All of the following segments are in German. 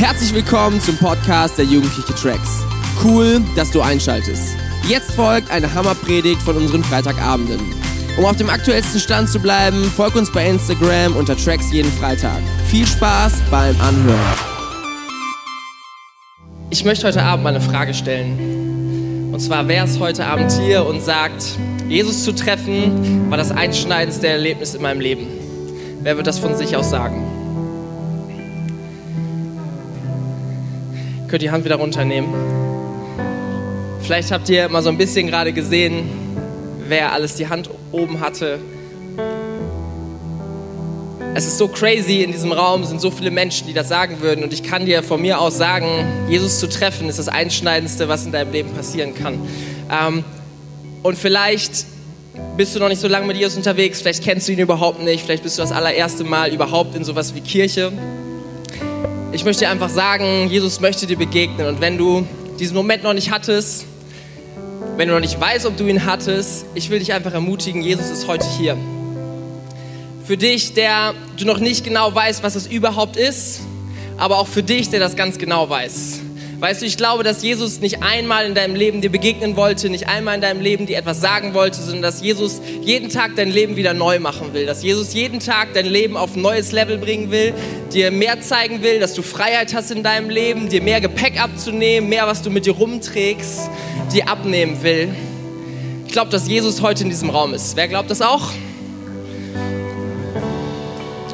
Herzlich willkommen zum Podcast der Jugendliche Tracks. Cool, dass du einschaltest. Jetzt folgt eine Hammerpredigt von unseren Freitagabenden. Um auf dem aktuellsten Stand zu bleiben, folg uns bei Instagram unter Tracks jeden Freitag. Viel Spaß beim Anhören. Ich möchte heute Abend mal eine Frage stellen. Und zwar, wer ist heute Abend hier und sagt, Jesus zu treffen war das einschneidendste Erlebnis in meinem Leben? Wer wird das von sich aus sagen? Könnt ihr die Hand wieder runternehmen? Vielleicht habt ihr mal so ein bisschen gerade gesehen, wer alles die Hand oben hatte. Es ist so crazy, in diesem Raum sind so viele Menschen, die das sagen würden. Und ich kann dir von mir aus sagen, Jesus zu treffen ist das Einschneidendste, was in deinem Leben passieren kann. Ähm, und vielleicht bist du noch nicht so lange mit Jesus unterwegs, vielleicht kennst du ihn überhaupt nicht, vielleicht bist du das allererste Mal überhaupt in sowas wie Kirche. Ich möchte dir einfach sagen, Jesus möchte dir begegnen. Und wenn du diesen Moment noch nicht hattest, wenn du noch nicht weißt, ob du ihn hattest, ich will dich einfach ermutigen, Jesus ist heute hier. Für dich, der du noch nicht genau weißt, was es überhaupt ist, aber auch für dich, der das ganz genau weiß. Weißt du, ich glaube, dass Jesus nicht einmal in deinem Leben dir begegnen wollte, nicht einmal in deinem Leben dir etwas sagen wollte, sondern dass Jesus jeden Tag dein Leben wieder neu machen will. Dass Jesus jeden Tag dein Leben auf ein neues Level bringen will, dir mehr zeigen will, dass du Freiheit hast in deinem Leben, dir mehr Gepäck abzunehmen, mehr, was du mit dir rumträgst, dir abnehmen will. Ich glaube, dass Jesus heute in diesem Raum ist. Wer glaubt das auch?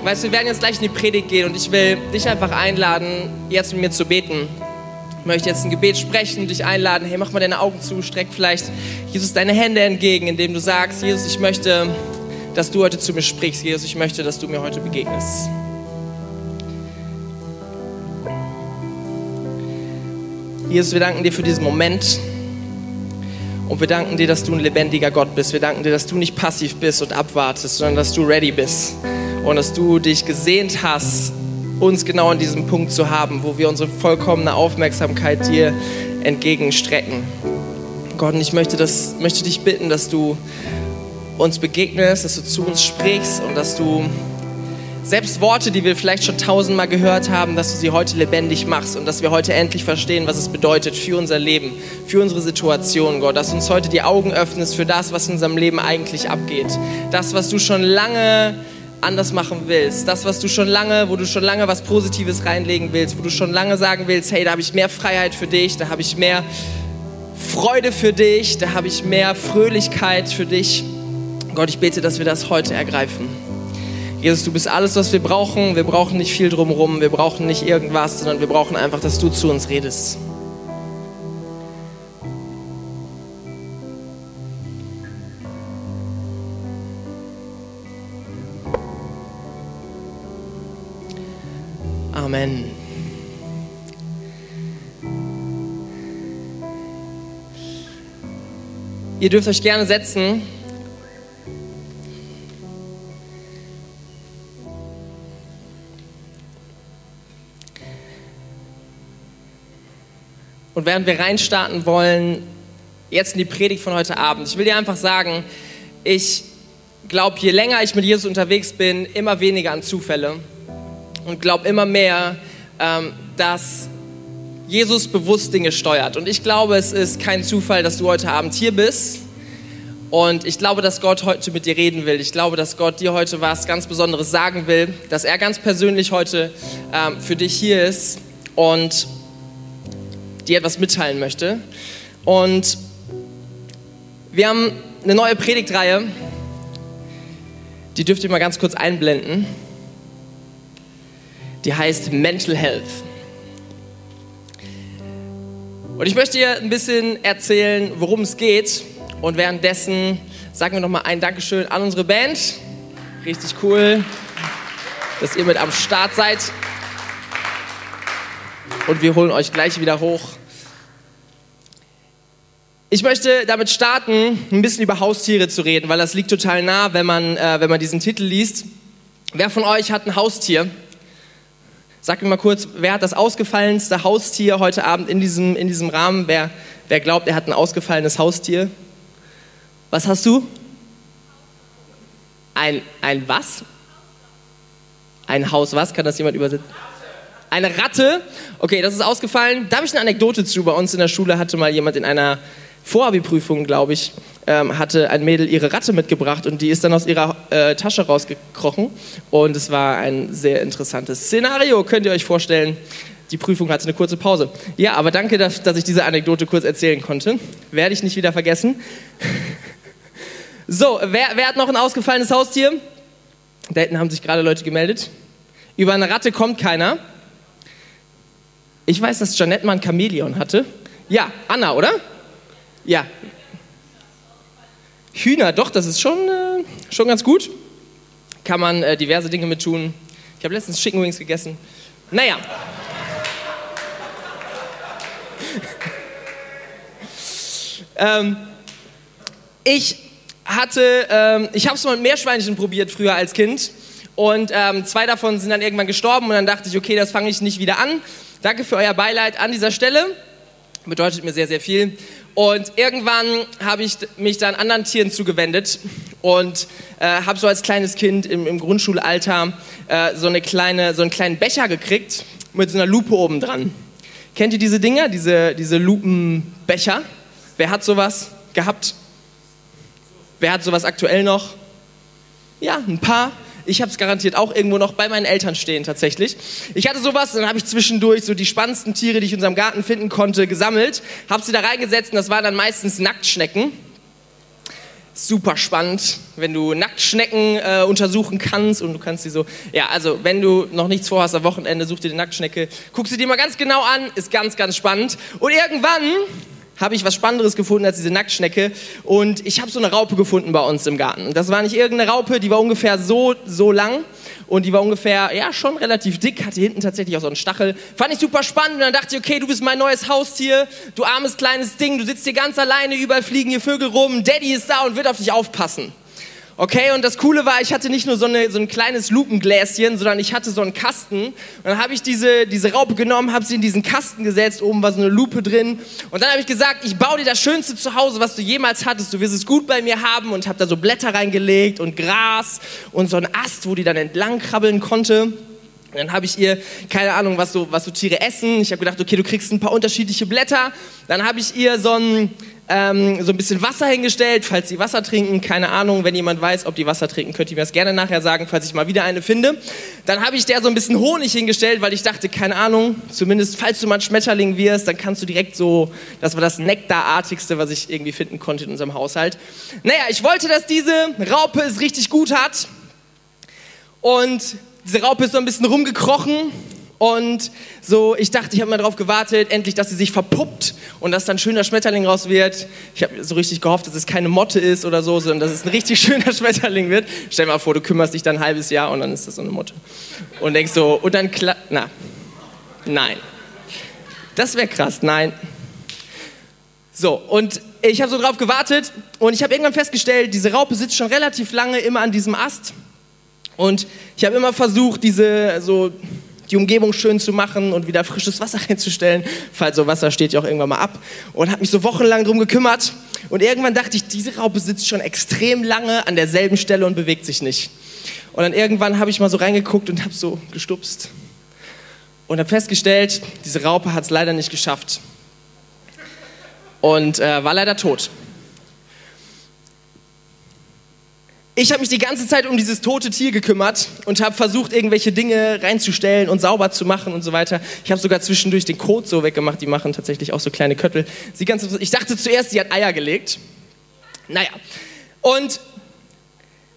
Weißt du, wir werden jetzt gleich in die Predigt gehen und ich will dich einfach einladen, jetzt mit mir zu beten. Ich möchte jetzt ein Gebet sprechen dich einladen, hey, mach mal deine Augen zu, streck vielleicht Jesus deine Hände entgegen, indem du sagst, Jesus, ich möchte, dass du heute zu mir sprichst. Jesus, ich möchte, dass du mir heute begegnest. Jesus, wir danken dir für diesen Moment. Und wir danken dir, dass du ein lebendiger Gott bist. Wir danken dir, dass du nicht passiv bist und abwartest, sondern dass du ready bist. Und dass du dich gesehnt hast, uns genau an diesem Punkt zu haben, wo wir unsere vollkommene Aufmerksamkeit dir entgegenstrecken. Gott, und ich möchte, das, möchte dich bitten, dass du uns begegnest, dass du zu uns sprichst und dass du selbst Worte, die wir vielleicht schon tausendmal gehört haben, dass du sie heute lebendig machst und dass wir heute endlich verstehen, was es bedeutet für unser Leben, für unsere Situation, Gott. Dass du uns heute die Augen öffnest für das, was in unserem Leben eigentlich abgeht. Das, was du schon lange anders machen willst. Das, was du schon lange, wo du schon lange was Positives reinlegen willst, wo du schon lange sagen willst, hey, da habe ich mehr Freiheit für dich, da habe ich mehr Freude für dich, da habe ich mehr Fröhlichkeit für dich. Gott, ich bete, dass wir das heute ergreifen. Jesus, du bist alles, was wir brauchen. Wir brauchen nicht viel drumherum, wir brauchen nicht irgendwas, sondern wir brauchen einfach, dass du zu uns redest. Amen. Ihr dürft euch gerne setzen. Und während wir reinstarten wollen, jetzt in die Predigt von heute Abend, ich will dir einfach sagen, ich glaube, je länger ich mit Jesus unterwegs bin, immer weniger an Zufälle und glaube immer mehr, ähm, dass Jesus bewusst Dinge steuert. Und ich glaube, es ist kein Zufall, dass du heute Abend hier bist. Und ich glaube, dass Gott heute mit dir reden will. Ich glaube, dass Gott dir heute was ganz Besonderes sagen will, dass er ganz persönlich heute ähm, für dich hier ist und dir etwas mitteilen möchte. Und wir haben eine neue Predigtreihe, die dürft ihr mal ganz kurz einblenden. Die heißt Mental Health. Und ich möchte dir ein bisschen erzählen, worum es geht. Und währenddessen sagen wir nochmal ein Dankeschön an unsere Band. Richtig cool, dass ihr mit am Start seid. Und wir holen euch gleich wieder hoch. Ich möchte damit starten, ein bisschen über Haustiere zu reden, weil das liegt total nah, wenn man, äh, wenn man diesen Titel liest. Wer von euch hat ein Haustier? Sag mir mal kurz, wer hat das ausgefallenste Haustier heute Abend in diesem, in diesem Rahmen? Wer, wer glaubt, er hat ein ausgefallenes Haustier? Was hast du? Ein, ein was? Ein Haus was? Kann das jemand übersetzen? Eine Ratte. Okay, das ist ausgefallen. Da habe ich eine Anekdote zu. Bei uns in der Schule hatte mal jemand in einer Vorabi-Prüfung, glaube ich, ähm, hatte ein Mädel ihre Ratte mitgebracht und die ist dann aus ihrer äh, Tasche rausgekrochen. Und es war ein sehr interessantes Szenario, könnt ihr euch vorstellen. Die Prüfung hatte eine kurze Pause. Ja, aber danke, dass, dass ich diese Anekdote kurz erzählen konnte. Werde ich nicht wieder vergessen. so, wer, wer hat noch ein ausgefallenes Haustier? Da hinten haben sich gerade Leute gemeldet. Über eine Ratte kommt keiner. Ich weiß, dass Janette mal ein Chamäleon hatte. Ja, Anna, oder? Ja. Hühner, doch, das ist schon, äh, schon ganz gut. Kann man äh, diverse Dinge mit tun. Ich habe letztens Chicken Wings gegessen. Naja. ähm, ich hatte, ähm, ich habe es mal mit Meerschweinchen probiert früher als Kind. Und ähm, zwei davon sind dann irgendwann gestorben und dann dachte ich, okay, das fange ich nicht wieder an. Danke für euer Beileid an dieser Stelle. Bedeutet mir sehr, sehr viel. Und irgendwann habe ich mich dann anderen Tieren zugewendet und äh, habe so als kleines Kind im, im Grundschulalter äh, so, eine kleine, so einen kleinen Becher gekriegt mit so einer Lupe oben dran. Kennt ihr diese Dinger, diese, diese Lupenbecher? Wer hat sowas gehabt? Wer hat sowas aktuell noch? Ja, ein paar. Ich habe es garantiert auch irgendwo noch bei meinen Eltern stehen tatsächlich. Ich hatte sowas, dann habe ich zwischendurch so die spannendsten Tiere, die ich in unserem Garten finden konnte, gesammelt, habe sie da reingesetzt und das waren dann meistens Nacktschnecken. Super spannend, wenn du Nacktschnecken äh, untersuchen kannst und du kannst sie so, ja, also wenn du noch nichts vorhast am Wochenende, such dir die Nacktschnecke, guck sie dir mal ganz genau an, ist ganz, ganz spannend. Und irgendwann habe ich was Spannenderes gefunden als diese Nacktschnecke und ich habe so eine Raupe gefunden bei uns im Garten. Und das war nicht irgendeine Raupe, die war ungefähr so, so lang und die war ungefähr, ja, schon relativ dick, hatte hinten tatsächlich auch so einen Stachel. Fand ich super spannend und dann dachte ich, okay, du bist mein neues Haustier, du armes kleines Ding, du sitzt hier ganz alleine, überall fliegen hier Vögel rum, Daddy ist da und wird auf dich aufpassen. Okay, und das Coole war, ich hatte nicht nur so, eine, so ein kleines Lupengläschen, sondern ich hatte so einen Kasten. Und dann habe ich diese, diese Raupe genommen, habe sie in diesen Kasten gesetzt, oben war so eine Lupe drin. Und dann habe ich gesagt, ich baue dir das schönste Zuhause, was du jemals hattest. Du wirst es gut bei mir haben und habe da so Blätter reingelegt und Gras und so einen Ast, wo die dann entlang krabbeln konnte. Und dann habe ich ihr, keine Ahnung, was so, was so Tiere essen. Ich habe gedacht, okay, du kriegst ein paar unterschiedliche Blätter. Dann habe ich ihr so ein, ähm, so ein bisschen Wasser hingestellt, falls sie Wasser trinken. Keine Ahnung, wenn jemand weiß, ob die Wasser trinken, könnt ihr mir das gerne nachher sagen, falls ich mal wieder eine finde. Dann habe ich der so ein bisschen Honig hingestellt, weil ich dachte, keine Ahnung, zumindest falls du mal ein Schmetterling wirst, dann kannst du direkt so, das war das Nektarartigste, was ich irgendwie finden konnte in unserem Haushalt. Naja, ich wollte, dass diese Raupe es richtig gut hat. Und diese Raupe ist so ein bisschen rumgekrochen und so, ich dachte, ich habe mal darauf gewartet, endlich, dass sie sich verpuppt und dass dann ein schöner Schmetterling raus wird. Ich habe so richtig gehofft, dass es keine Motte ist oder so, sondern dass es ein richtig schöner Schmetterling wird. Stell dir mal vor, du kümmerst dich dann ein halbes Jahr und dann ist das so eine Motte. Und denkst so, und dann klar, na, nein. Das wäre krass, nein. So, und ich habe so drauf gewartet und ich habe irgendwann festgestellt, diese Raupe sitzt schon relativ lange immer an diesem Ast. Und ich habe immer versucht, diese so die Umgebung schön zu machen und wieder frisches Wasser reinzustellen, falls so Wasser steht ja auch irgendwann mal ab. Und habe mich so wochenlang drum gekümmert. Und irgendwann dachte ich, diese Raupe sitzt schon extrem lange an derselben Stelle und bewegt sich nicht. Und dann irgendwann habe ich mal so reingeguckt und habe so gestupst. Und habe festgestellt, diese Raupe hat es leider nicht geschafft. Und äh, war leider tot. Ich habe mich die ganze Zeit um dieses tote Tier gekümmert und habe versucht, irgendwelche Dinge reinzustellen und sauber zu machen und so weiter. Ich habe sogar zwischendurch den Kot so weggemacht. Die machen tatsächlich auch so kleine Köttel. Sie ganz, ich dachte zuerst, sie hat Eier gelegt. Naja. Und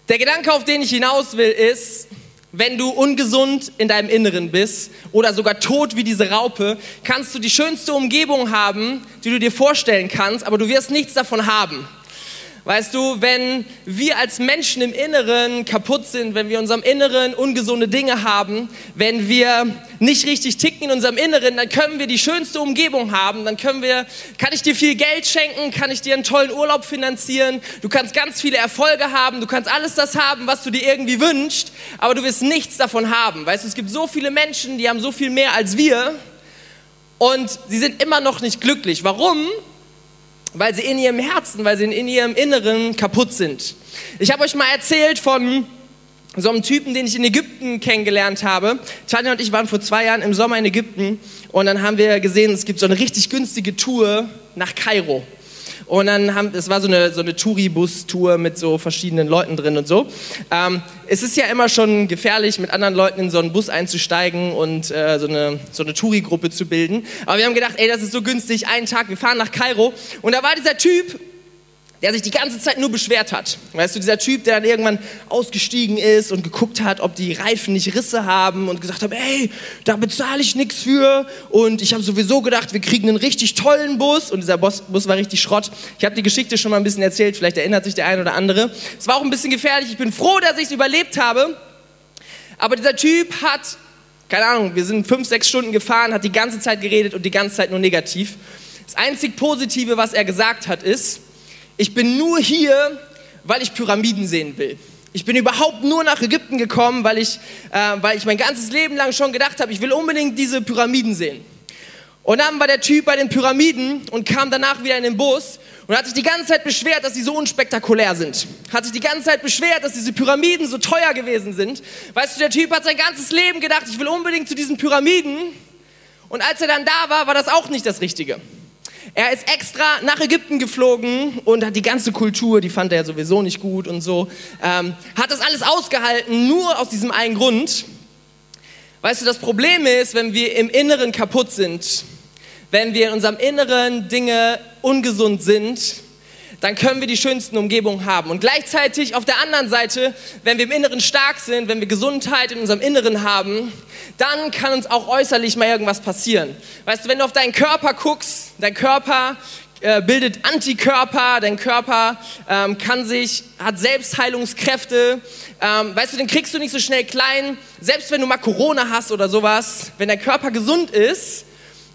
der Gedanke, auf den ich hinaus will, ist, wenn du ungesund in deinem Inneren bist oder sogar tot wie diese Raupe, kannst du die schönste Umgebung haben, die du dir vorstellen kannst, aber du wirst nichts davon haben. Weißt du, wenn wir als Menschen im Inneren kaputt sind, wenn wir in unserem Inneren ungesunde Dinge haben, wenn wir nicht richtig ticken in unserem Inneren, dann können wir die schönste Umgebung haben, dann können wir, kann ich dir viel Geld schenken, kann ich dir einen tollen Urlaub finanzieren, du kannst ganz viele Erfolge haben, du kannst alles das haben, was du dir irgendwie wünschst, aber du wirst nichts davon haben. Weißt du, es gibt so viele Menschen, die haben so viel mehr als wir und sie sind immer noch nicht glücklich. Warum? Weil sie in ihrem Herzen, weil sie in ihrem Inneren kaputt sind. Ich habe euch mal erzählt von so einem Typen, den ich in Ägypten kennengelernt habe. Tanja und ich waren vor zwei Jahren im Sommer in Ägypten und dann haben wir gesehen, es gibt so eine richtig günstige Tour nach Kairo. Und dann haben, es war so eine, so eine Touribus-Tour mit so verschiedenen Leuten drin und so. Ähm, es ist ja immer schon gefährlich, mit anderen Leuten in so einen Bus einzusteigen und äh, so eine, so eine Touri-Gruppe zu bilden. Aber wir haben gedacht, ey, das ist so günstig, einen Tag, wir fahren nach Kairo. Und da war dieser Typ, der sich die ganze Zeit nur beschwert hat. Weißt du, dieser Typ, der dann irgendwann ausgestiegen ist und geguckt hat, ob die Reifen nicht Risse haben und gesagt hat, ey, da bezahle ich nichts für und ich habe sowieso gedacht, wir kriegen einen richtig tollen Bus und dieser Bus, Bus war richtig Schrott. Ich habe die Geschichte schon mal ein bisschen erzählt, vielleicht erinnert sich der eine oder andere. Es war auch ein bisschen gefährlich, ich bin froh, dass ich es überlebt habe, aber dieser Typ hat, keine Ahnung, wir sind fünf, sechs Stunden gefahren, hat die ganze Zeit geredet und die ganze Zeit nur negativ. Das einzig Positive, was er gesagt hat, ist, ich bin nur hier, weil ich Pyramiden sehen will. Ich bin überhaupt nur nach Ägypten gekommen, weil ich, äh, weil ich mein ganzes Leben lang schon gedacht habe, ich will unbedingt diese Pyramiden sehen. Und dann war der Typ bei den Pyramiden und kam danach wieder in den Bus und hat sich die ganze Zeit beschwert, dass sie so unspektakulär sind. Hat sich die ganze Zeit beschwert, dass diese Pyramiden so teuer gewesen sind. Weißt du, der Typ hat sein ganzes Leben gedacht, ich will unbedingt zu diesen Pyramiden. Und als er dann da war, war das auch nicht das Richtige. Er ist extra nach Ägypten geflogen und hat die ganze Kultur, die fand er sowieso nicht gut und so, ähm, hat das alles ausgehalten, nur aus diesem einen Grund. Weißt du, das Problem ist, wenn wir im Inneren kaputt sind, wenn wir in unserem Inneren Dinge ungesund sind, dann können wir die schönsten Umgebungen haben. Und gleichzeitig auf der anderen Seite, wenn wir im Inneren stark sind, wenn wir Gesundheit in unserem Inneren haben, dann kann uns auch äußerlich mal irgendwas passieren. Weißt du, wenn du auf deinen Körper guckst, dein Körper äh, bildet Antikörper, dein Körper ähm, kann sich, hat Selbstheilungskräfte. Ähm, weißt du, den kriegst du nicht so schnell klein. Selbst wenn du mal Corona hast oder sowas, wenn dein Körper gesund ist,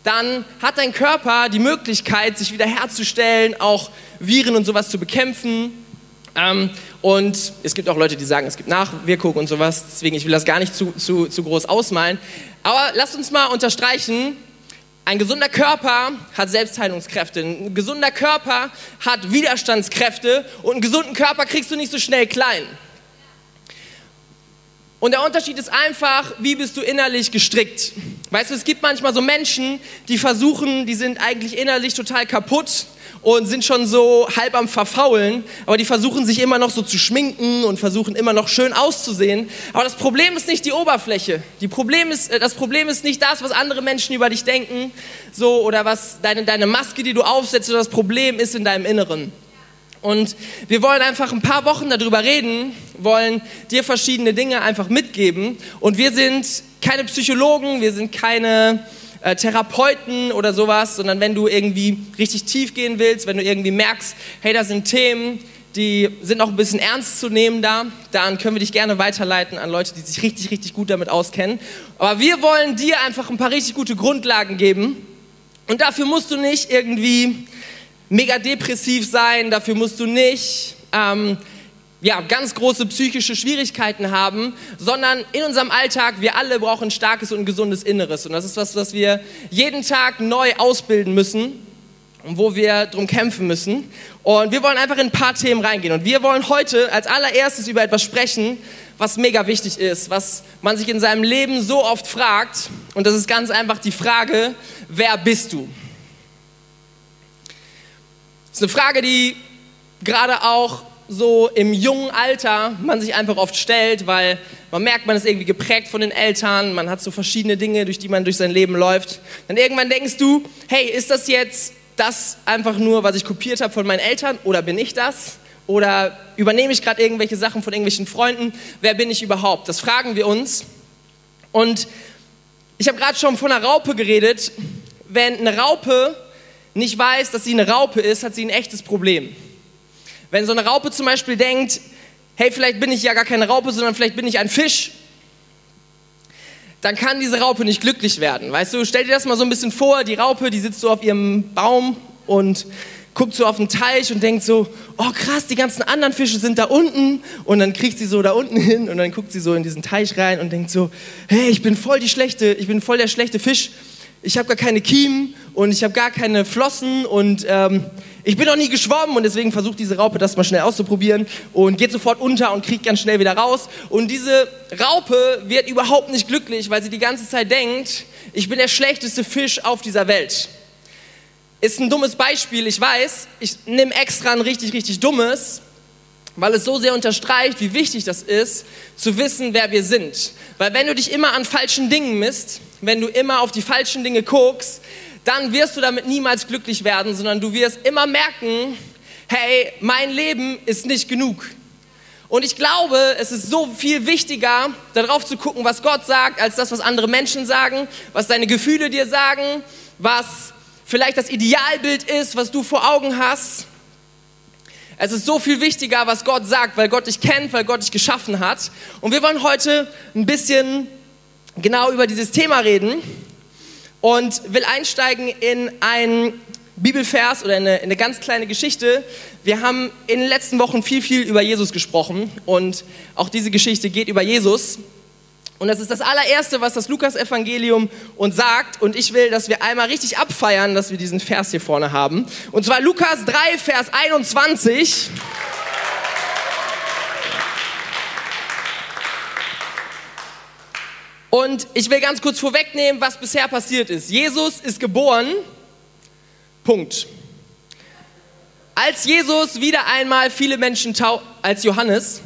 dann hat dein Körper die Möglichkeit, sich wiederherzustellen, auch Viren und sowas zu bekämpfen. Ähm, und es gibt auch Leute, die sagen, es gibt Nachwirkungen und sowas. Deswegen, ich will das gar nicht zu, zu, zu groß ausmalen. Aber lasst uns mal unterstreichen, ein gesunder Körper hat Selbstheilungskräfte. Ein gesunder Körper hat Widerstandskräfte. Und einen gesunden Körper kriegst du nicht so schnell klein. Und der Unterschied ist einfach, wie bist du innerlich gestrickt? Weißt du, es gibt manchmal so Menschen, die versuchen, die sind eigentlich innerlich total kaputt und sind schon so halb am Verfaulen, aber die versuchen sich immer noch so zu schminken und versuchen immer noch schön auszusehen. Aber das Problem ist nicht die Oberfläche. Die Problem ist, äh, das Problem ist nicht das, was andere Menschen über dich denken, so oder was deine, deine Maske, die du aufsetzt, das Problem ist in deinem Inneren. Und wir wollen einfach ein paar Wochen darüber reden, wollen dir verschiedene Dinge einfach mitgeben. Und wir sind keine Psychologen, wir sind keine äh, Therapeuten oder sowas, sondern wenn du irgendwie richtig tief gehen willst, wenn du irgendwie merkst, hey, da sind Themen, die sind auch ein bisschen ernst zu nehmen da, dann können wir dich gerne weiterleiten an Leute, die sich richtig, richtig gut damit auskennen. Aber wir wollen dir einfach ein paar richtig gute Grundlagen geben. Und dafür musst du nicht irgendwie mega depressiv sein, dafür musst du nicht ähm, ja, ganz große psychische Schwierigkeiten haben, sondern in unserem Alltag, wir alle brauchen starkes und gesundes Inneres. Und das ist was, was wir jeden Tag neu ausbilden müssen und wo wir drum kämpfen müssen. Und wir wollen einfach in ein paar Themen reingehen. Und wir wollen heute als allererstes über etwas sprechen, was mega wichtig ist, was man sich in seinem Leben so oft fragt. Und das ist ganz einfach die Frage, wer bist du? Das ist eine Frage, die gerade auch so im jungen Alter man sich einfach oft stellt, weil man merkt, man ist irgendwie geprägt von den Eltern, man hat so verschiedene Dinge, durch die man durch sein Leben läuft. Dann irgendwann denkst du, hey, ist das jetzt das einfach nur, was ich kopiert habe von meinen Eltern oder bin ich das? Oder übernehme ich gerade irgendwelche Sachen von irgendwelchen Freunden? Wer bin ich überhaupt? Das fragen wir uns. Und ich habe gerade schon von einer Raupe geredet. Wenn eine Raupe nicht weiß, dass sie eine Raupe ist, hat sie ein echtes Problem. Wenn so eine Raupe zum Beispiel denkt, hey, vielleicht bin ich ja gar keine Raupe, sondern vielleicht bin ich ein Fisch, dann kann diese Raupe nicht glücklich werden. Weißt du, stell dir das mal so ein bisschen vor, die Raupe, die sitzt so auf ihrem Baum und guckt so auf den Teich und denkt so, oh krass, die ganzen anderen Fische sind da unten und dann kriegt sie so da unten hin und dann guckt sie so in diesen Teich rein und denkt so, hey, ich bin voll die schlechte, ich bin voll der schlechte Fisch ich habe gar keine Kiemen und ich habe gar keine Flossen und ähm, Ich bin noch nie geschwommen und deswegen versucht diese Raupe das mal schnell auszuprobieren und geht sofort unter und kriegt ganz schnell wieder raus. Und diese Raupe wird überhaupt nicht glücklich, weil sie die ganze Zeit denkt, ich bin der schlechteste Fisch auf dieser Welt. Ist ein dummes Beispiel, ich weiß. Ich nehme extra ein richtig, richtig dummes, weil es so sehr unterstreicht, wie wichtig das ist, zu wissen, wer wir sind. Weil wenn du dich immer an falschen Dingen misst, wenn du immer auf die falschen Dinge guckst, dann wirst du damit niemals glücklich werden, sondern du wirst immer merken, hey, mein Leben ist nicht genug. Und ich glaube, es ist so viel wichtiger, darauf zu gucken, was Gott sagt, als das, was andere Menschen sagen, was deine Gefühle dir sagen, was vielleicht das Idealbild ist, was du vor Augen hast. Es ist so viel wichtiger, was Gott sagt, weil Gott dich kennt, weil Gott dich geschaffen hat. Und wir wollen heute ein bisschen genau über dieses Thema reden und will einsteigen in ein Bibelvers oder in eine, in eine, ganz kleine Geschichte. Wir haben in den letzten Wochen viel, viel über Jesus gesprochen und auch diese Geschichte geht über Jesus. Und das ist das allererste, was das Lukas-Evangelium uns sagt. Und ich will, dass wir einmal richtig abfeiern, dass wir diesen Vers hier vorne haben. Und zwar Lukas 3, Vers 21. Und ich will ganz kurz vorwegnehmen, was bisher passiert ist. Jesus ist geboren. Punkt. Als Jesus wieder einmal viele Menschen als Johannes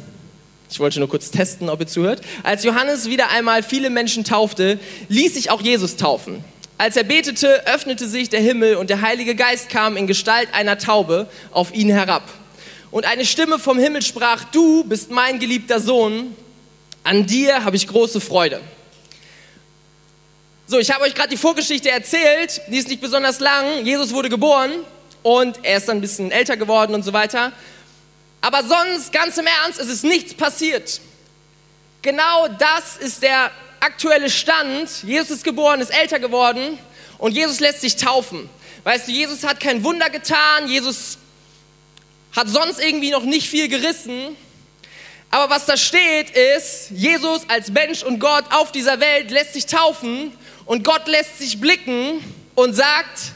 ich wollte nur kurz testen, ob ihr zuhört. Als Johannes wieder einmal viele Menschen taufte, ließ sich auch Jesus taufen. Als er betete, öffnete sich der Himmel und der Heilige Geist kam in Gestalt einer Taube auf ihn herab. Und eine Stimme vom Himmel sprach, du bist mein geliebter Sohn, an dir habe ich große Freude. So, ich habe euch gerade die Vorgeschichte erzählt, die ist nicht besonders lang. Jesus wurde geboren und er ist dann ein bisschen älter geworden und so weiter. Aber sonst, ganz im Ernst, es ist nichts passiert. Genau das ist der aktuelle Stand. Jesus ist geboren, ist älter geworden und Jesus lässt sich taufen. Weißt du, Jesus hat kein Wunder getan, Jesus hat sonst irgendwie noch nicht viel gerissen. Aber was da steht ist, Jesus als Mensch und Gott auf dieser Welt lässt sich taufen und Gott lässt sich blicken und sagt,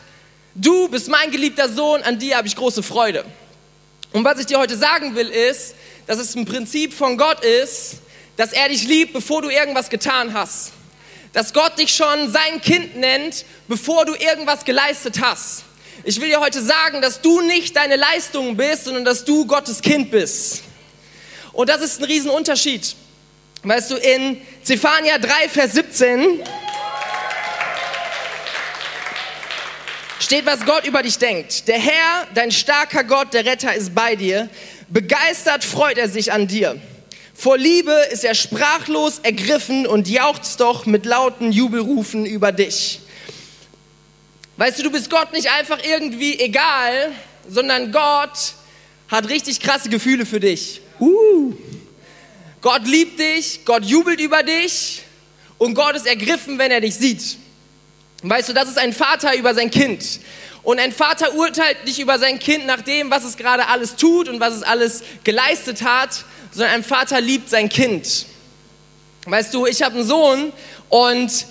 du bist mein geliebter Sohn, an dir habe ich große Freude. Und was ich dir heute sagen will, ist, dass es ein Prinzip von Gott ist, dass er dich liebt, bevor du irgendwas getan hast. Dass Gott dich schon sein Kind nennt, bevor du irgendwas geleistet hast. Ich will dir heute sagen, dass du nicht deine Leistung bist, sondern dass du Gottes Kind bist. Und das ist ein Riesenunterschied. Weißt du, in Zephania 3, Vers 17 steht, was Gott über dich denkt. Der Herr, dein starker Gott, der Retter ist bei dir. Begeistert freut er sich an dir. Vor Liebe ist er sprachlos ergriffen und jauchzt doch mit lauten Jubelrufen über dich. Weißt du, du bist Gott nicht einfach irgendwie egal, sondern Gott hat richtig krasse Gefühle für dich. Uh. Gott liebt dich, Gott jubelt über dich und Gott ist ergriffen, wenn er dich sieht. Weißt du, das ist ein Vater über sein Kind. Und ein Vater urteilt nicht über sein Kind nach dem, was es gerade alles tut und was es alles geleistet hat, sondern ein Vater liebt sein Kind. Weißt du, ich habe einen Sohn und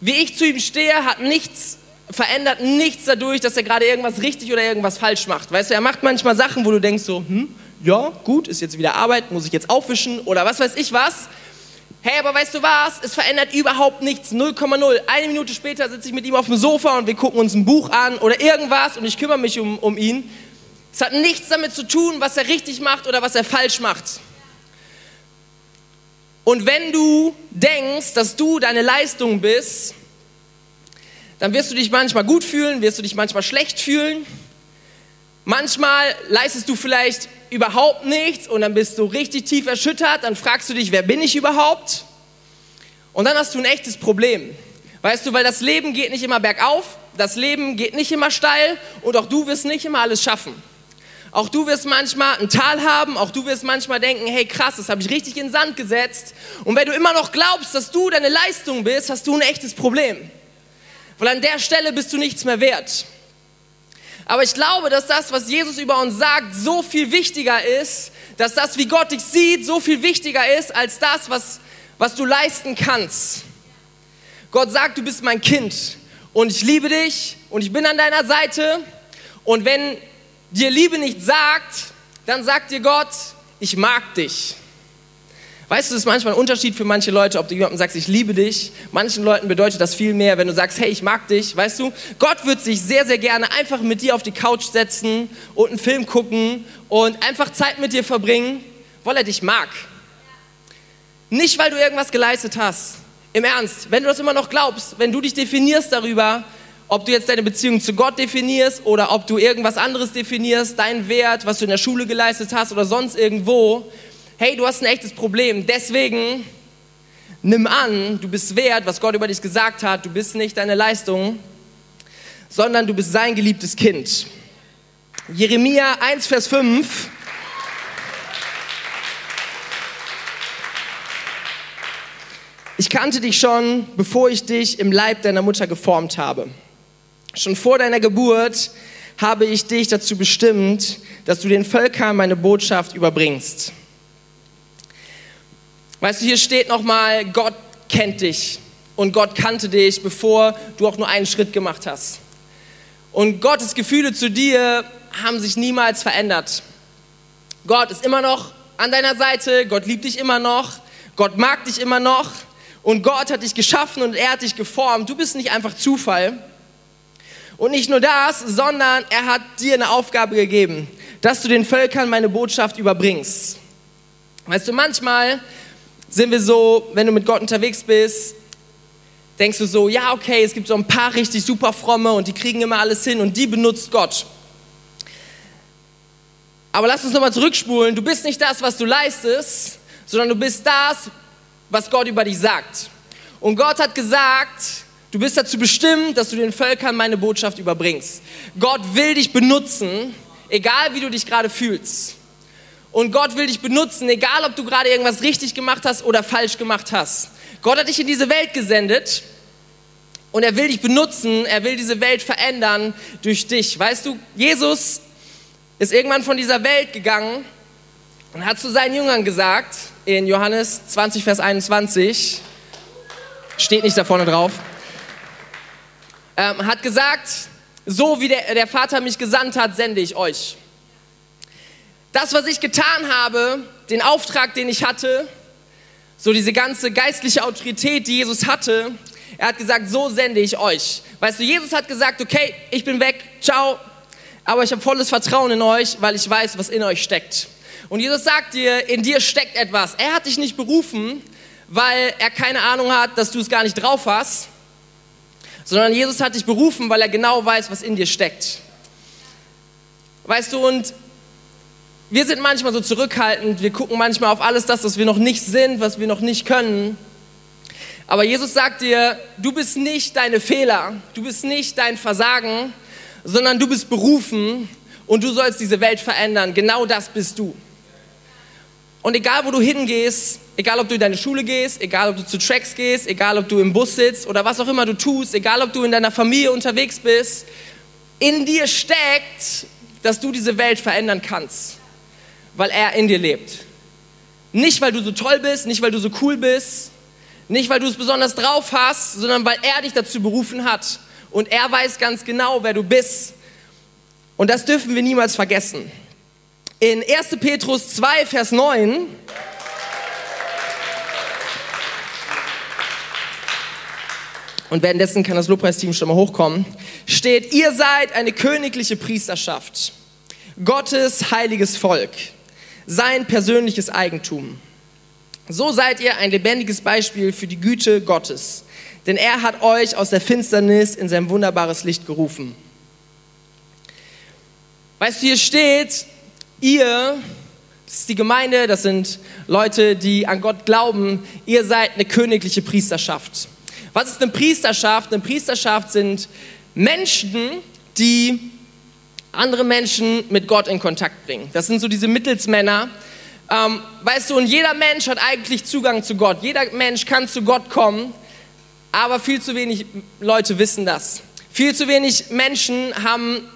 wie ich zu ihm stehe, hat nichts verändert nichts dadurch, dass er gerade irgendwas richtig oder irgendwas falsch macht. Weißt du, er macht manchmal Sachen, wo du denkst so, hm, ja, gut, ist jetzt wieder Arbeit, muss ich jetzt aufwischen oder was weiß ich was. Hey, aber weißt du was? Es verändert überhaupt nichts. 0,0. Eine Minute später sitze ich mit ihm auf dem Sofa und wir gucken uns ein Buch an oder irgendwas und ich kümmere mich um, um ihn. Es hat nichts damit zu tun, was er richtig macht oder was er falsch macht. Und wenn du denkst, dass du deine Leistung bist, dann wirst du dich manchmal gut fühlen, wirst du dich manchmal schlecht fühlen. Manchmal leistest du vielleicht überhaupt nichts und dann bist du richtig tief erschüttert, dann fragst du dich, wer bin ich überhaupt? Und dann hast du ein echtes Problem. Weißt du, weil das Leben geht nicht immer bergauf, das Leben geht nicht immer steil und auch du wirst nicht immer alles schaffen. Auch du wirst manchmal ein Tal haben, auch du wirst manchmal denken, hey krass, das habe ich richtig in den Sand gesetzt. Und wenn du immer noch glaubst, dass du deine Leistung bist, hast du ein echtes Problem. Weil an der Stelle bist du nichts mehr wert. Aber ich glaube, dass das, was Jesus über uns sagt, so viel wichtiger ist, dass das, wie Gott dich sieht, so viel wichtiger ist als das, was, was du leisten kannst. Gott sagt, du bist mein Kind und ich liebe dich und ich bin an deiner Seite Und wenn dir Liebe nicht sagt, dann sagt dir Gott, ich mag dich. Weißt du, es ist manchmal ein Unterschied für manche Leute, ob du jemandem sagst, ich liebe dich. Manchen Leuten bedeutet das viel mehr, wenn du sagst, hey, ich mag dich. Weißt du, Gott wird sich sehr, sehr gerne einfach mit dir auf die Couch setzen und einen Film gucken und einfach Zeit mit dir verbringen, weil er dich mag. Nicht, weil du irgendwas geleistet hast. Im Ernst, wenn du das immer noch glaubst, wenn du dich definierst darüber, ob du jetzt deine Beziehung zu Gott definierst oder ob du irgendwas anderes definierst, deinen Wert, was du in der Schule geleistet hast oder sonst irgendwo, hey, du hast ein echtes Problem. Deswegen nimm an, du bist wert, was Gott über dich gesagt hat. Du bist nicht deine Leistung, sondern du bist sein geliebtes Kind. Jeremia 1, Vers 5. Ich kannte dich schon, bevor ich dich im Leib deiner Mutter geformt habe. Schon vor deiner Geburt habe ich dich dazu bestimmt, dass du den Völkern meine Botschaft überbringst. Weißt du, hier steht nochmal, Gott kennt dich und Gott kannte dich, bevor du auch nur einen Schritt gemacht hast. Und Gottes Gefühle zu dir haben sich niemals verändert. Gott ist immer noch an deiner Seite, Gott liebt dich immer noch, Gott mag dich immer noch und Gott hat dich geschaffen und er hat dich geformt. Du bist nicht einfach Zufall. Und nicht nur das, sondern er hat dir eine Aufgabe gegeben, dass du den Völkern meine Botschaft überbringst. Weißt du, manchmal sind wir so, wenn du mit Gott unterwegs bist, denkst du so, ja, okay, es gibt so ein paar richtig super fromme und die kriegen immer alles hin und die benutzt Gott. Aber lass uns nochmal zurückspulen. Du bist nicht das, was du leistest, sondern du bist das, was Gott über dich sagt. Und Gott hat gesagt, du bist dazu bestimmt, dass du den Völkern meine Botschaft überbringst. Gott will dich benutzen, egal wie du dich gerade fühlst. Und Gott will dich benutzen, egal ob du gerade irgendwas richtig gemacht hast oder falsch gemacht hast. Gott hat dich in diese Welt gesendet und er will dich benutzen, er will diese Welt verändern durch dich. Weißt du, Jesus ist irgendwann von dieser Welt gegangen und hat zu seinen Jüngern gesagt, in Johannes 20, Vers 21, steht nicht da vorne drauf, ähm, hat gesagt, so wie der, der Vater mich gesandt hat, sende ich euch. Das, was ich getan habe, den Auftrag, den ich hatte, so diese ganze geistliche Autorität, die Jesus hatte, er hat gesagt, so sende ich euch. Weißt du, Jesus hat gesagt, okay, ich bin weg, ciao, aber ich habe volles Vertrauen in euch, weil ich weiß, was in euch steckt. Und Jesus sagt dir, in dir steckt etwas. Er hat dich nicht berufen, weil er keine Ahnung hat, dass du es gar nicht drauf hast, sondern Jesus hat dich berufen, weil er genau weiß, was in dir steckt. Weißt du, und wir sind manchmal so zurückhaltend, wir gucken manchmal auf alles das, was wir noch nicht sind, was wir noch nicht können. Aber Jesus sagt dir, du bist nicht deine Fehler, du bist nicht dein Versagen, sondern du bist berufen und du sollst diese Welt verändern. Genau das bist du. Und egal, wo du hingehst, egal, ob du in deine Schule gehst, egal, ob du zu Tracks gehst, egal, ob du im Bus sitzt oder was auch immer du tust, egal, ob du in deiner Familie unterwegs bist, in dir steckt, dass du diese Welt verändern kannst weil er in dir lebt. Nicht, weil du so toll bist, nicht, weil du so cool bist, nicht, weil du es besonders drauf hast, sondern weil er dich dazu berufen hat. Und er weiß ganz genau, wer du bist. Und das dürfen wir niemals vergessen. In 1. Petrus 2, Vers 9 und währenddessen kann das Lobpreisteam schon mal hochkommen, steht, ihr seid eine königliche Priesterschaft, Gottes heiliges Volk sein persönliches Eigentum. So seid ihr ein lebendiges Beispiel für die Güte Gottes, denn er hat euch aus der Finsternis in sein wunderbares Licht gerufen. Weißt du, hier steht, ihr, das ist die Gemeinde, das sind Leute, die an Gott glauben, ihr seid eine königliche Priesterschaft. Was ist eine Priesterschaft? Eine Priesterschaft sind Menschen, die andere Menschen mit Gott in Kontakt bringen. Das sind so diese Mittelsmänner. Ähm, weißt du, und jeder Mensch hat eigentlich Zugang zu Gott. Jeder Mensch kann zu Gott kommen, aber viel zu wenig Leute wissen das. Viel zu wenig Menschen haben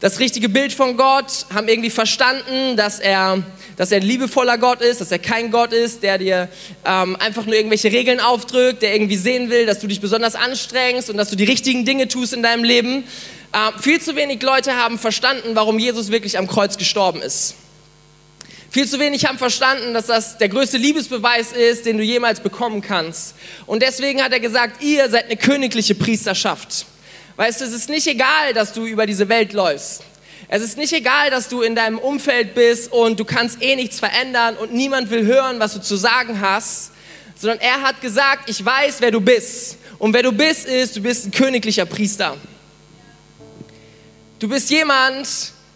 das richtige Bild von Gott, haben irgendwie verstanden, dass er, dass er ein liebevoller Gott ist, dass er kein Gott ist, der dir ähm, einfach nur irgendwelche Regeln aufdrückt, der irgendwie sehen will, dass du dich besonders anstrengst und dass du die richtigen Dinge tust in deinem Leben. Ähm, viel zu wenig Leute haben verstanden, warum Jesus wirklich am Kreuz gestorben ist. Viel zu wenig haben verstanden, dass das der größte Liebesbeweis ist, den du jemals bekommen kannst. Und deswegen hat er gesagt, ihr seid eine königliche Priesterschaft. Weißt du, es ist nicht egal, dass du über diese Welt läufst. Es ist nicht egal, dass du in deinem Umfeld bist und du kannst eh nichts verändern und niemand will hören, was du zu sagen hast, sondern er hat gesagt, ich weiß, wer du bist. Und wer du bist, ist, du bist ein königlicher Priester. Du bist jemand,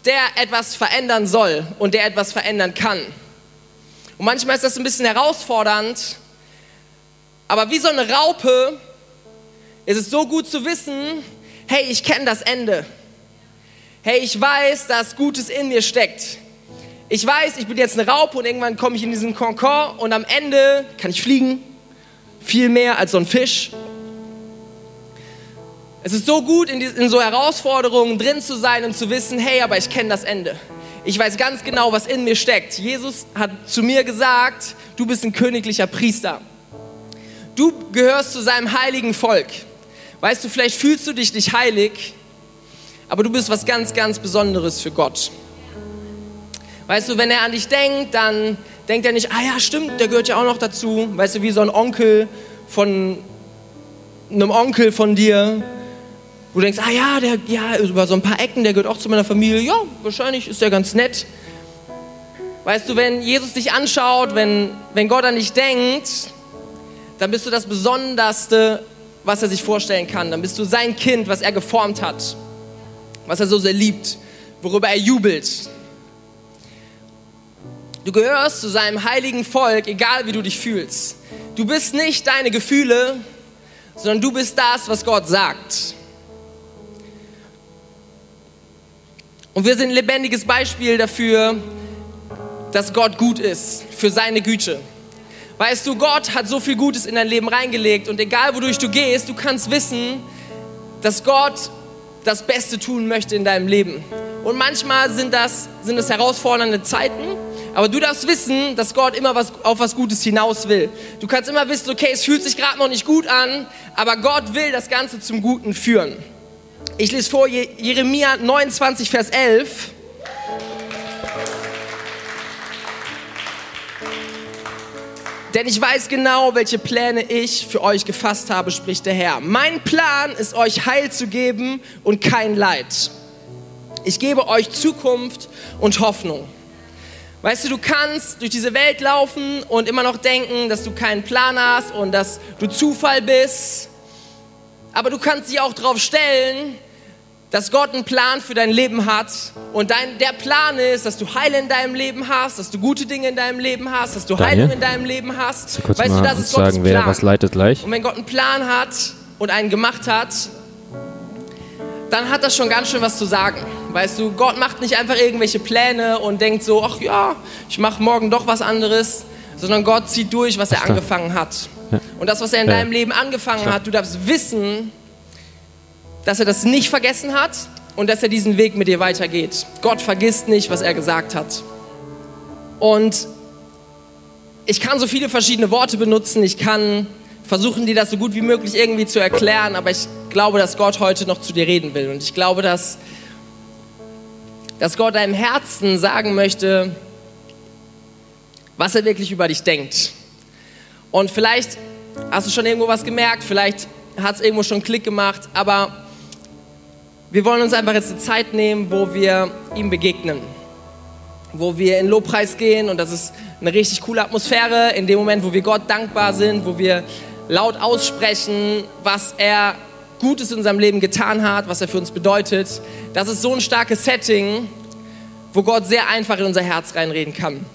der etwas verändern soll und der etwas verändern kann. Und manchmal ist das ein bisschen herausfordernd, aber wie so eine Raupe ist es so gut zu wissen, hey, ich kenne das Ende. Hey, ich weiß, dass Gutes in mir steckt. Ich weiß, ich bin jetzt eine Raupe und irgendwann komme ich in diesen Konkord und am Ende kann ich fliegen. Viel mehr als so ein Fisch. Es ist so gut, in, die, in so Herausforderungen drin zu sein und zu wissen, hey, aber ich kenne das Ende. Ich weiß ganz genau, was in mir steckt. Jesus hat zu mir gesagt, du bist ein königlicher Priester. Du gehörst zu seinem heiligen Volk. Weißt du, vielleicht fühlst du dich nicht heilig, aber du bist was ganz, ganz Besonderes für Gott. Weißt du, wenn er an dich denkt, dann denkt er nicht, ah ja, stimmt, der gehört ja auch noch dazu. Weißt du, wie so ein Onkel von einem Onkel von dir, wo du denkst, ah ja, der, ja, über so ein paar Ecken, der gehört auch zu meiner Familie. Ja, wahrscheinlich ist der ganz nett. Weißt du, wenn Jesus dich anschaut, wenn, wenn Gott an dich denkt, dann bist du das Besonderste was er sich vorstellen kann. Dann bist du sein Kind, was er geformt hat, was er so sehr liebt, worüber er jubelt. Du gehörst zu seinem heiligen Volk, egal wie du dich fühlst. Du bist nicht deine Gefühle, sondern du bist das, was Gott sagt. Und wir sind ein lebendiges Beispiel dafür, dass Gott gut ist, für seine Güte. Weißt du, Gott hat so viel Gutes in dein Leben reingelegt und egal wodurch du gehst, du kannst wissen, dass Gott das Beste tun möchte in deinem Leben. Und manchmal sind das, sind das herausfordernde Zeiten, aber du darfst wissen, dass Gott immer was, auf was Gutes hinaus will. Du kannst immer wissen, okay, es fühlt sich gerade noch nicht gut an, aber Gott will das Ganze zum Guten führen. Ich lese vor Jeremia 29, Vers 11. Denn ich weiß genau, welche Pläne ich für euch gefasst habe, spricht der Herr. Mein Plan ist euch Heil zu geben und kein Leid. Ich gebe euch Zukunft und Hoffnung. Weißt du, du kannst durch diese Welt laufen und immer noch denken, dass du keinen Plan hast und dass du Zufall bist. Aber du kannst dich auch darauf stellen, dass Gott einen Plan für dein Leben hat und dein, der Plan ist, dass du Heil in deinem Leben hast, dass du gute Dinge in deinem Leben hast, dass du Daniel? Heilung in deinem Leben hast. Du weißt du, das ist Gottes sagen, wer was leitet gleich. Und wenn Gott einen Plan hat und einen gemacht hat, dann hat das schon ganz schön was zu sagen. Weißt du, Gott macht nicht einfach irgendwelche Pläne und denkt so, ach ja, ich mache morgen doch was anderes, sondern Gott zieht durch, was er angefangen hat. Ja. Und das, was er in ja. deinem Leben angefangen hat, du darfst wissen, dass er das nicht vergessen hat und dass er diesen Weg mit dir weitergeht. Gott vergisst nicht, was er gesagt hat. Und ich kann so viele verschiedene Worte benutzen, ich kann versuchen, dir das so gut wie möglich irgendwie zu erklären, aber ich glaube, dass Gott heute noch zu dir reden will. Und ich glaube, dass, dass Gott deinem Herzen sagen möchte, was er wirklich über dich denkt. Und vielleicht hast du schon irgendwo was gemerkt, vielleicht hat es irgendwo schon Klick gemacht, aber wir wollen uns einfach jetzt eine Zeit nehmen, wo wir ihm begegnen. Wo wir in Lobpreis gehen und das ist eine richtig coole Atmosphäre. In dem Moment, wo wir Gott dankbar sind, wo wir laut aussprechen, was er Gutes in unserem Leben getan hat, was er für uns bedeutet. Das ist so ein starkes Setting, wo Gott sehr einfach in unser Herz reinreden kann.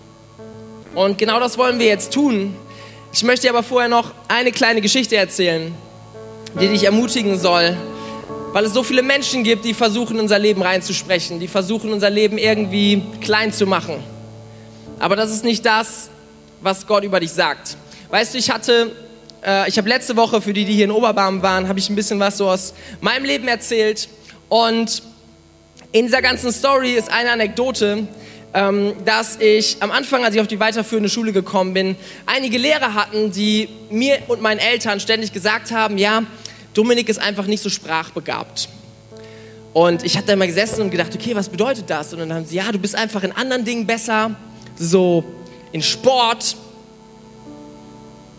Und genau das wollen wir jetzt tun. Ich möchte aber vorher noch eine kleine Geschichte erzählen, die dich ermutigen soll, weil es so viele Menschen gibt, die versuchen, unser Leben reinzusprechen, die versuchen, unser Leben irgendwie klein zu machen. Aber das ist nicht das, was Gott über dich sagt. Weißt du, ich hatte, äh, ich habe letzte Woche, für die, die hier in Oberbarm waren, habe ich ein bisschen was so aus meinem Leben erzählt. Und in dieser ganzen Story ist eine Anekdote, ähm, dass ich am Anfang, als ich auf die weiterführende Schule gekommen bin, einige Lehrer hatten, die mir und meinen Eltern ständig gesagt haben, ja, Dominik ist einfach nicht so sprachbegabt. Und ich hatte immer gesessen und gedacht, okay, was bedeutet das? Und dann haben sie, ja, du bist einfach in anderen Dingen besser, so in Sport.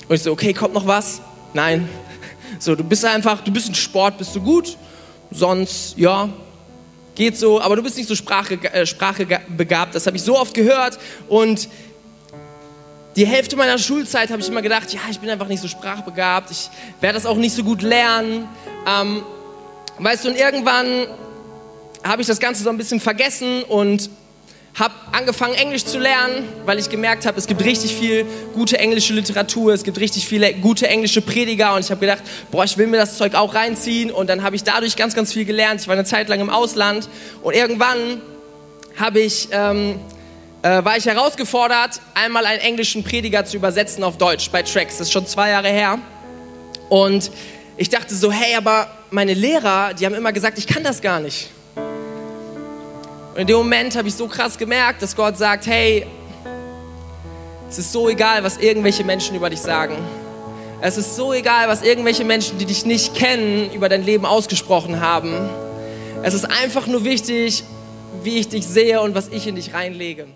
Und ich so, okay, kommt noch was? Nein. So, du bist einfach, du bist in Sport, bist du gut, sonst, ja, geht so, aber du bist nicht so Sprache, äh, sprachbegabt. Das habe ich so oft gehört und die Hälfte meiner Schulzeit habe ich immer gedacht, ja, ich bin einfach nicht so sprachbegabt, ich werde das auch nicht so gut lernen. Ähm, weißt du, und irgendwann habe ich das Ganze so ein bisschen vergessen und habe angefangen, Englisch zu lernen, weil ich gemerkt habe, es gibt richtig viel gute englische Literatur, es gibt richtig viele gute englische Prediger und ich habe gedacht, boah, ich will mir das Zeug auch reinziehen und dann habe ich dadurch ganz, ganz viel gelernt. Ich war eine Zeit lang im Ausland und irgendwann habe ich, ähm, äh, war ich herausgefordert, einmal einen englischen Prediger zu übersetzen auf Deutsch bei Tracks. Das ist schon zwei Jahre her und ich dachte so, hey, aber meine Lehrer, die haben immer gesagt, ich kann das gar nicht. Und in dem Moment habe ich so krass gemerkt, dass Gott sagt, hey, es ist so egal, was irgendwelche Menschen über dich sagen. Es ist so egal, was irgendwelche Menschen, die dich nicht kennen, über dein Leben ausgesprochen haben. Es ist einfach nur wichtig, wie ich dich sehe und was ich in dich reinlege.